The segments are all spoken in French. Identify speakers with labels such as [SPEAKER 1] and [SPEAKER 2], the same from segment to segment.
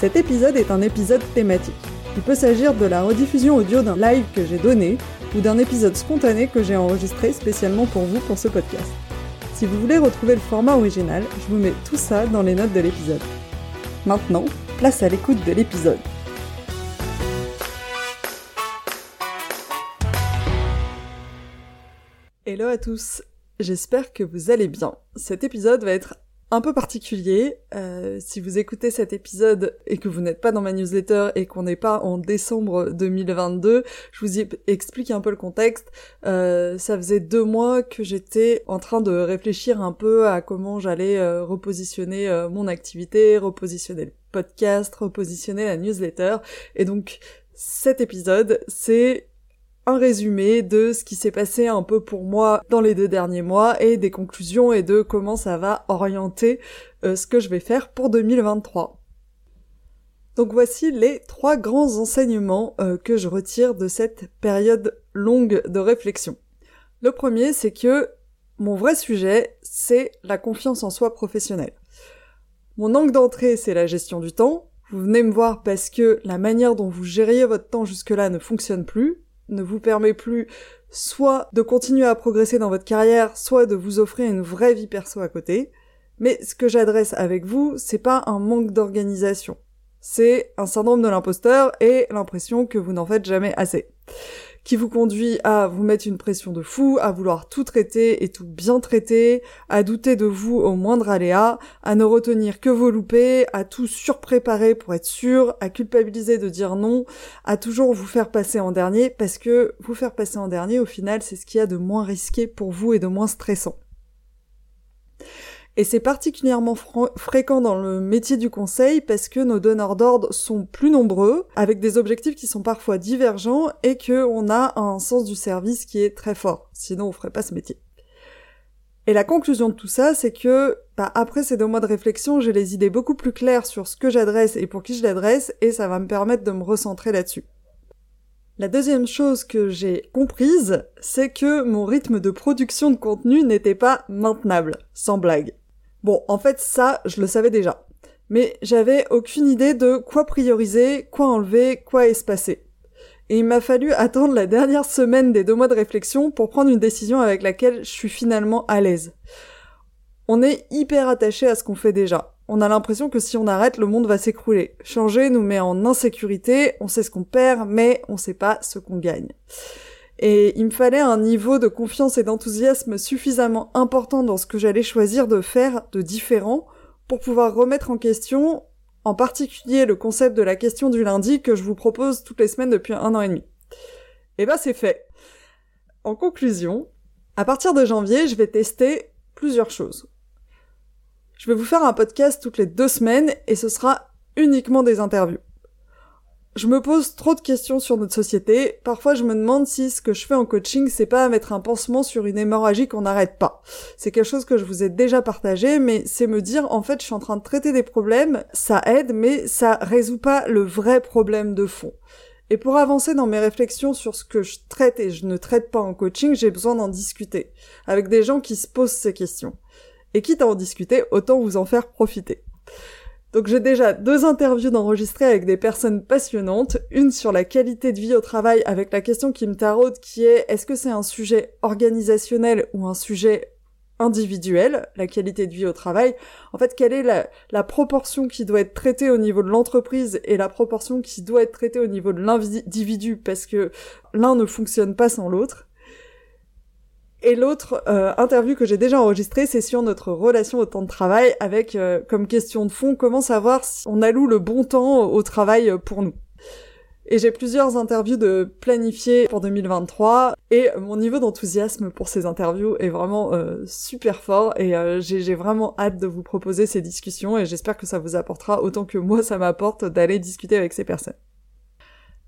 [SPEAKER 1] Cet épisode est un épisode thématique. Il peut s'agir de la rediffusion audio d'un live que j'ai donné ou d'un épisode spontané que j'ai enregistré spécialement pour vous pour ce podcast. Si vous voulez retrouver le format original, je vous mets tout ça dans les notes de l'épisode. Maintenant, place à l'écoute de l'épisode. Hello à tous, j'espère que vous allez bien. Cet épisode va être un peu particulier. Euh, si vous écoutez cet épisode et que vous n'êtes pas dans ma newsletter et qu'on n'est pas en décembre 2022, je vous explique un peu le contexte. Euh, ça faisait deux mois que j'étais en train de réfléchir un peu à comment j'allais euh, repositionner mon activité, repositionner le podcast, repositionner la newsletter. Et donc cet épisode, c'est un résumé de ce qui s'est passé un peu pour moi dans les deux derniers mois et des conclusions et de comment ça va orienter euh, ce que je vais faire pour 2023. Donc voici les trois grands enseignements euh, que je retire de cette période longue de réflexion. Le premier, c'est que mon vrai sujet, c'est la confiance en soi professionnelle. Mon angle d'entrée, c'est la gestion du temps. Vous venez me voir parce que la manière dont vous gériez votre temps jusque-là ne fonctionne plus, ne vous permet plus soit de continuer à progresser dans votre carrière, soit de vous offrir une vraie vie perso à côté. Mais ce que j'adresse avec vous, c'est pas un manque d'organisation. C'est un syndrome de l'imposteur et l'impression que vous n'en faites jamais assez qui vous conduit à vous mettre une pression de fou, à vouloir tout traiter et tout bien traiter, à douter de vous au moindre aléa, à ne retenir que vos loupés, à tout surpréparer pour être sûr, à culpabiliser de dire non, à toujours vous faire passer en dernier, parce que vous faire passer en dernier, au final, c'est ce qu'il y a de moins risqué pour vous et de moins stressant. Et c'est particulièrement fréquent dans le métier du conseil parce que nos donneurs d'ordre sont plus nombreux, avec des objectifs qui sont parfois divergents et qu'on a un sens du service qui est très fort. Sinon, on ferait pas ce métier. Et la conclusion de tout ça, c'est que bah, après ces deux mois de réflexion, j'ai les idées beaucoup plus claires sur ce que j'adresse et pour qui je l'adresse, et ça va me permettre de me recentrer là-dessus. La deuxième chose que j'ai comprise, c'est que mon rythme de production de contenu n'était pas maintenable, sans blague. Bon, en fait, ça, je le savais déjà. Mais j'avais aucune idée de quoi prioriser, quoi enlever, quoi espacer. Et il m'a fallu attendre la dernière semaine des deux mois de réflexion pour prendre une décision avec laquelle je suis finalement à l'aise. On est hyper attaché à ce qu'on fait déjà. On a l'impression que si on arrête, le monde va s'écrouler. Changer nous met en insécurité, on sait ce qu'on perd, mais on sait pas ce qu'on gagne. Et il me fallait un niveau de confiance et d'enthousiasme suffisamment important dans ce que j'allais choisir de faire de différent pour pouvoir remettre en question, en particulier le concept de la question du lundi que je vous propose toutes les semaines depuis un an et demi. Et ben c'est fait. En conclusion, à partir de janvier, je vais tester plusieurs choses. Je vais vous faire un podcast toutes les deux semaines et ce sera uniquement des interviews. Je me pose trop de questions sur notre société. Parfois, je me demande si ce que je fais en coaching, c'est pas mettre un pansement sur une hémorragie qu'on n'arrête pas. C'est quelque chose que je vous ai déjà partagé, mais c'est me dire, en fait, je suis en train de traiter des problèmes, ça aide, mais ça résout pas le vrai problème de fond. Et pour avancer dans mes réflexions sur ce que je traite et je ne traite pas en coaching, j'ai besoin d'en discuter. Avec des gens qui se posent ces questions. Et quitte à en discuter, autant vous en faire profiter. Donc j'ai déjà deux interviews d'enregistrer avec des personnes passionnantes, une sur la qualité de vie au travail avec la question qui me taraude qui est est-ce que c'est un sujet organisationnel ou un sujet individuel, la qualité de vie au travail? En fait, quelle est la, la proportion qui doit être traitée au niveau de l'entreprise et la proportion qui doit être traitée au niveau de l'individu? Parce que l'un ne fonctionne pas sans l'autre. Et l'autre euh, interview que j'ai déjà enregistrée, c'est sur notre relation au temps de travail, avec euh, comme question de fond comment savoir si on alloue le bon temps au travail pour nous? Et j'ai plusieurs interviews de planifier pour 2023 et mon niveau d'enthousiasme pour ces interviews est vraiment euh, super fort et euh, j'ai vraiment hâte de vous proposer ces discussions et j'espère que ça vous apportera autant que moi ça m'apporte d'aller discuter avec ces personnes.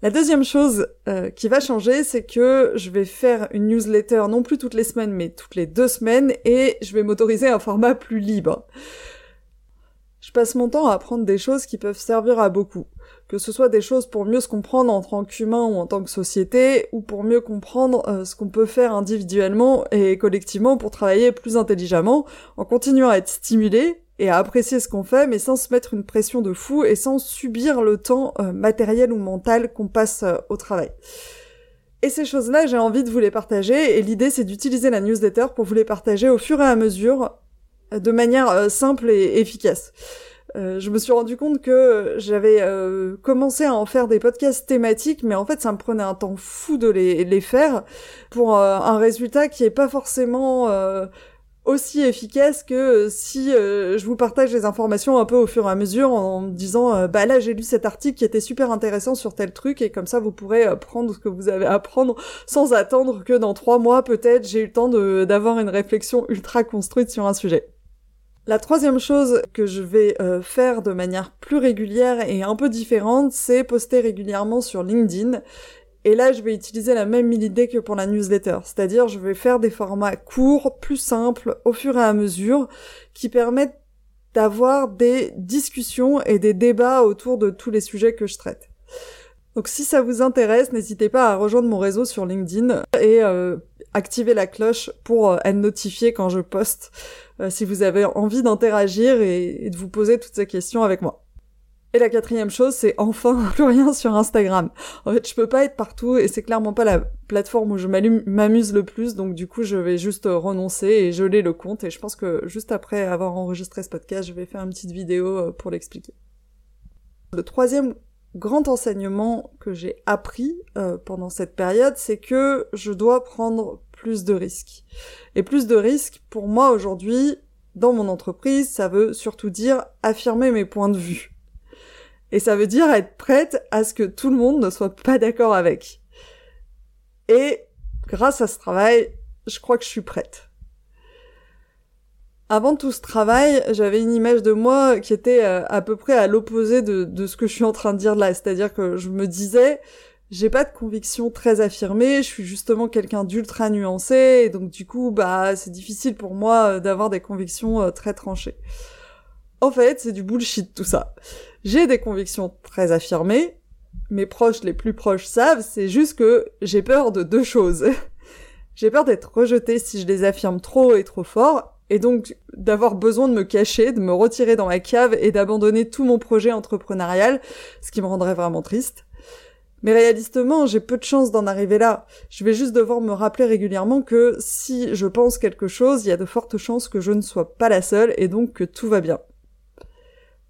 [SPEAKER 1] La deuxième chose euh, qui va changer, c'est que je vais faire une newsletter non plus toutes les semaines, mais toutes les deux semaines, et je vais m'autoriser un format plus libre. Je passe mon temps à apprendre des choses qui peuvent servir à beaucoup. Que ce soit des choses pour mieux se comprendre en tant qu'humain ou en tant que société, ou pour mieux comprendre euh, ce qu'on peut faire individuellement et collectivement pour travailler plus intelligemment, en continuant à être stimulé et à apprécier ce qu'on fait, mais sans se mettre une pression de fou et sans subir le temps euh, matériel ou mental qu'on passe euh, au travail. Et ces choses-là, j'ai envie de vous les partager, et l'idée c'est d'utiliser la newsletter pour vous les partager au fur et à mesure, euh, de manière simple et efficace. je me suis rendu compte que j'avais commencé à en faire des podcasts thématiques, mais en fait ça me prenait un temps fou de les, les faire pour un résultat qui est pas forcément aussi efficace que euh, si euh, je vous partage les informations un peu au fur et à mesure en me disant euh, bah là j'ai lu cet article qui était super intéressant sur tel truc et comme ça vous pourrez prendre ce que vous avez à prendre sans attendre que dans trois mois peut-être j'ai eu le temps d'avoir une réflexion ultra construite sur un sujet. La troisième chose que je vais faire de manière plus régulière et un peu différente, c'est poster régulièrement sur LinkedIn et là, je vais utiliser la même idée que pour la newsletter, c'est-à-dire je vais faire des formats courts, plus simples, au fur et à mesure, qui permettent d'avoir des discussions et des débats autour de tous les sujets que je traite. Donc si ça vous intéresse, n'hésitez pas à rejoindre mon réseau sur LinkedIn et euh, activer la cloche pour euh, être notifié quand je poste, euh, si vous avez envie d'interagir et de vous poser toutes ces questions avec moi. Et la quatrième chose, c'est enfin plus rien sur Instagram. En fait, je peux pas être partout et c'est clairement pas la plateforme où je m'amuse le plus, donc du coup, je vais juste renoncer et geler le compte. Et je pense que juste après avoir enregistré ce podcast, je vais faire une petite vidéo euh, pour l'expliquer. Le troisième grand enseignement que j'ai appris euh, pendant cette période, c'est que je dois prendre plus de risques. Et plus de risques, pour moi aujourd'hui, dans mon entreprise, ça veut surtout dire affirmer mes points de vue. Et ça veut dire être prête à ce que tout le monde ne soit pas d'accord avec. Et grâce à ce travail, je crois que je suis prête. Avant tout ce travail, j'avais une image de moi qui était euh, à peu près à l'opposé de, ce que je suis en train de dire là. C'est-à-dire que je me disais, j'ai pas de conviction très affirmée, je suis justement quelqu'un d'ultra nuancé, et donc du coup, bah, c'est difficile pour moi euh, d'avoir des convictions euh, très tranchées. En fait, c'est du bullshit tout ça. J'ai des convictions très affirmées, mes proches les plus proches savent, c'est juste que j'ai peur de deux choses. j'ai peur d'être rejetée si je les affirme trop et trop fort, et donc d'avoir besoin de me cacher, de me retirer dans ma cave et d'abandonner tout mon projet entrepreneurial, ce qui me rendrait vraiment triste. Mais réalistement, j'ai peu de chances d'en arriver là. Je vais juste devoir me rappeler régulièrement que si je pense quelque chose, il y a de fortes chances que je ne sois pas la seule et donc que tout va bien.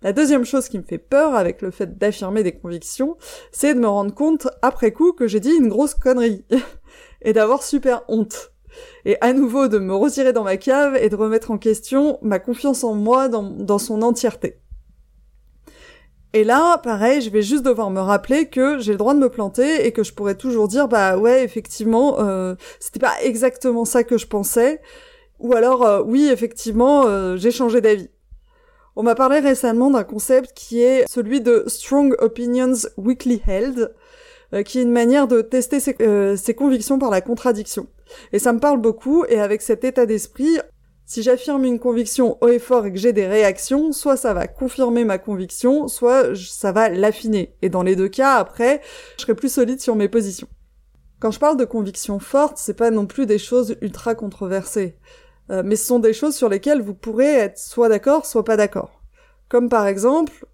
[SPEAKER 1] La deuxième chose qui me fait peur avec le fait d'affirmer des convictions, c'est de me rendre compte après coup que j'ai dit une grosse connerie et d'avoir super honte. Et à nouveau de me retirer dans ma cave et de remettre en question ma confiance en moi dans, son entièreté. Et là, pareil, je vais juste devoir me rappeler que j'ai le droit de me planter et que je pourrais toujours dire bah ouais effectivement euh, c'était pas exactement ça que je pensais ou alors euh, oui effectivement euh, j'ai changé d'avis. On m'a parlé récemment d'un concept qui est celui de Strong Opinions Weekly Held, euh, qui est une manière de tester euh, ses, convictions par la contradiction. Et ça me parle beaucoup, et avec cet état d'esprit, si j'affirme une conviction haut et fort et que j'ai des réactions, soit ça va confirmer ma conviction, soit ça va l'affiner. Et dans les deux cas, après, je serai plus solide sur mes positions. Quand je parle de convictions fortes, c'est pas non plus des choses ultra controversées. Euh, mais ce sont des choses sur lesquelles vous pourrez être soit d'accord, soit pas d'accord. Comme par exemple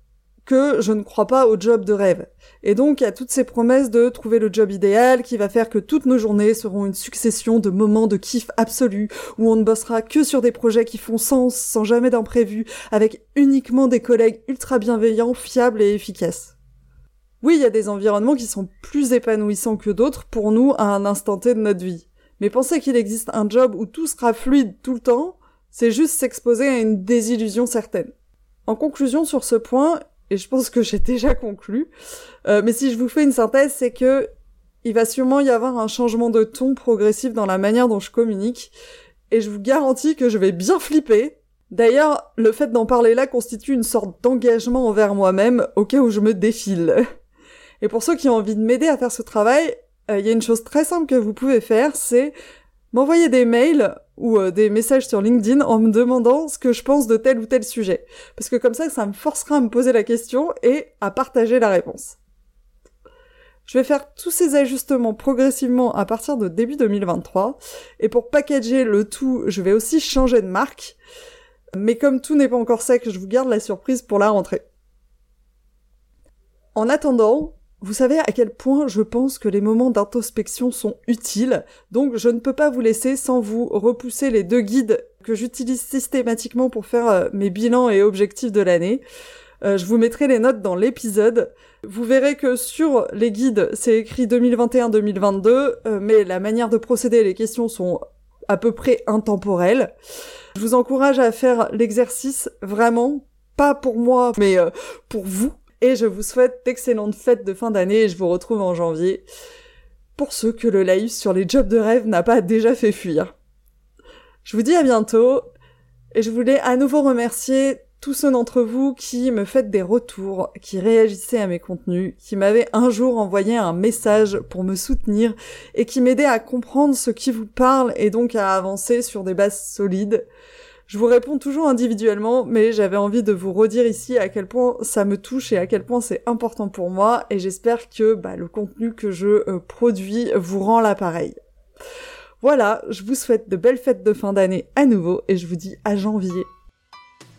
[SPEAKER 1] que je ne crois pas au job de rêve. Et donc a toutes ces promesses de trouver le job idéal qui va faire que toutes nos journées seront une succession de moments de kiff absolu où on ne bossera que sur des projets qui font sens sans jamais d'imprévu avec uniquement des collègues ultra bienveillants, fiables et efficaces. Oui, il y a des environnements qui sont plus épanouissants que d'autres pour nous à un instant T de notre vie. Mais penser qu'il existe un job où tout sera fluide tout le temps, c'est juste s'exposer à une désillusion certaine. En conclusion sur ce point, et je pense que j'ai déjà conclu. Euh, mais si je vous fais une synthèse, c'est que il va sûrement y avoir un changement de ton progressif dans la manière dont je communique, et je vous garantis que je vais bien flipper. D'ailleurs, le fait d'en parler là constitue une sorte d'engagement envers moi-même au cas où je me défile. Et pour ceux qui ont envie de m'aider à faire ce travail, euh, il y a une chose très simple que vous pouvez faire, c'est m'envoyer des mails ou euh, des messages sur LinkedIn en me demandant ce que je pense de tel ou tel sujet. Parce que comme ça, ça me forcera à me poser la question et à partager la réponse. Je vais faire tous ces ajustements progressivement à partir de début 2023. Et pour packager le tout, je vais aussi changer de marque. Mais comme tout n'est pas encore sec, je vous garde la surprise pour la rentrée. En attendant, vous savez à quel point je pense que les moments d'introspection sont utiles, donc je ne peux pas vous laisser sans vous repousser les deux guides que j'utilise systématiquement pour faire euh, mes bilans et objectifs de l'année. Euh, je vous mettrai les notes dans l'épisode. Vous verrez que sur les guides, c'est écrit 2021-2022, euh, mais la manière de procéder et les questions sont à peu près intemporelles. Je vous encourage à faire l'exercice vraiment, pas pour moi, mais pour vous, et je vous souhaite d'excellentes fêtes de fin d'année et je vous retrouve en janvier pour ceux que le laïus sur les jobs de rêve n'a pas déjà fait fuir. Je vous dis à bientôt et je voulais à nouveau remercier tous ceux d'entre vous qui me faites des retours, qui réagissaient à mes contenus, qui m'avaient un jour envoyé un message pour me soutenir et qui m'aidaient à comprendre ce qui vous parle et donc à avancer sur des bases solides. Je vous réponds toujours individuellement, mais j'avais envie de vous redire ici à quel point ça me touche et à quel point c'est important pour moi, et j'espère que bah, le contenu que je euh, produis vous rend l'appareil. Voilà, je vous souhaite de belles fêtes de fin d'année à nouveau, et je vous dis à janvier.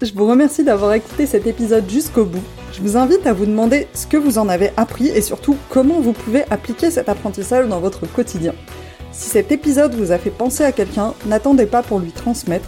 [SPEAKER 1] Je vous remercie d'avoir écouté cet épisode jusqu'au bout. Je vous invite à vous demander ce que vous en avez appris et surtout comment vous pouvez appliquer cet apprentissage dans votre quotidien. Si cet épisode vous a fait penser à quelqu'un, n'attendez pas pour lui transmettre